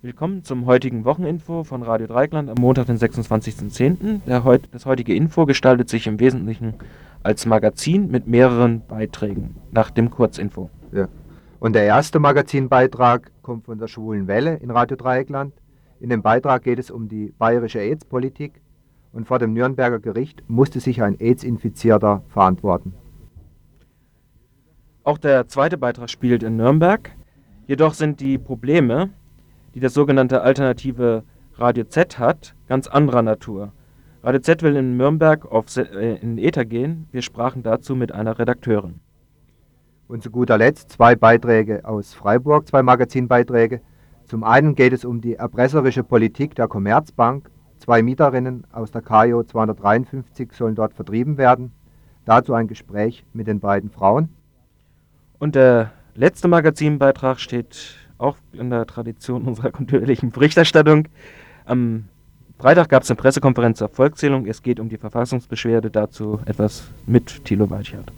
Willkommen zum heutigen Wocheninfo von Radio Dreikland am Montag, den 26.10. Heut, das heutige Info gestaltet sich im Wesentlichen als Magazin mit mehreren Beiträgen nach dem Kurzinfo. Ja. Und der erste Magazinbeitrag kommt von der Schwulen Welle in Radio Dreieckland. In dem Beitrag geht es um die bayerische AIDS-Politik und vor dem Nürnberger Gericht musste sich ein AIDS-Infizierter verantworten. Auch der zweite Beitrag spielt in Nürnberg. Jedoch sind die Probleme, die das sogenannte alternative Radio Z hat, ganz anderer Natur. Radio Z will in Nürnberg auf äh, in Äther gehen. Wir sprachen dazu mit einer Redakteurin. Und zu guter Letzt zwei Beiträge aus Freiburg, zwei Magazinbeiträge. Zum einen geht es um die erpresserische Politik der Commerzbank. Zwei Mieterinnen aus der KIO 253 sollen dort vertrieben werden. Dazu ein Gespräch mit den beiden Frauen. Und der letzte Magazinbeitrag steht auch in der Tradition unserer kontinuierlichen Berichterstattung. Am Freitag gab es eine Pressekonferenz zur Volkszählung. Es geht um die Verfassungsbeschwerde. Dazu etwas mit Thilo Weichert.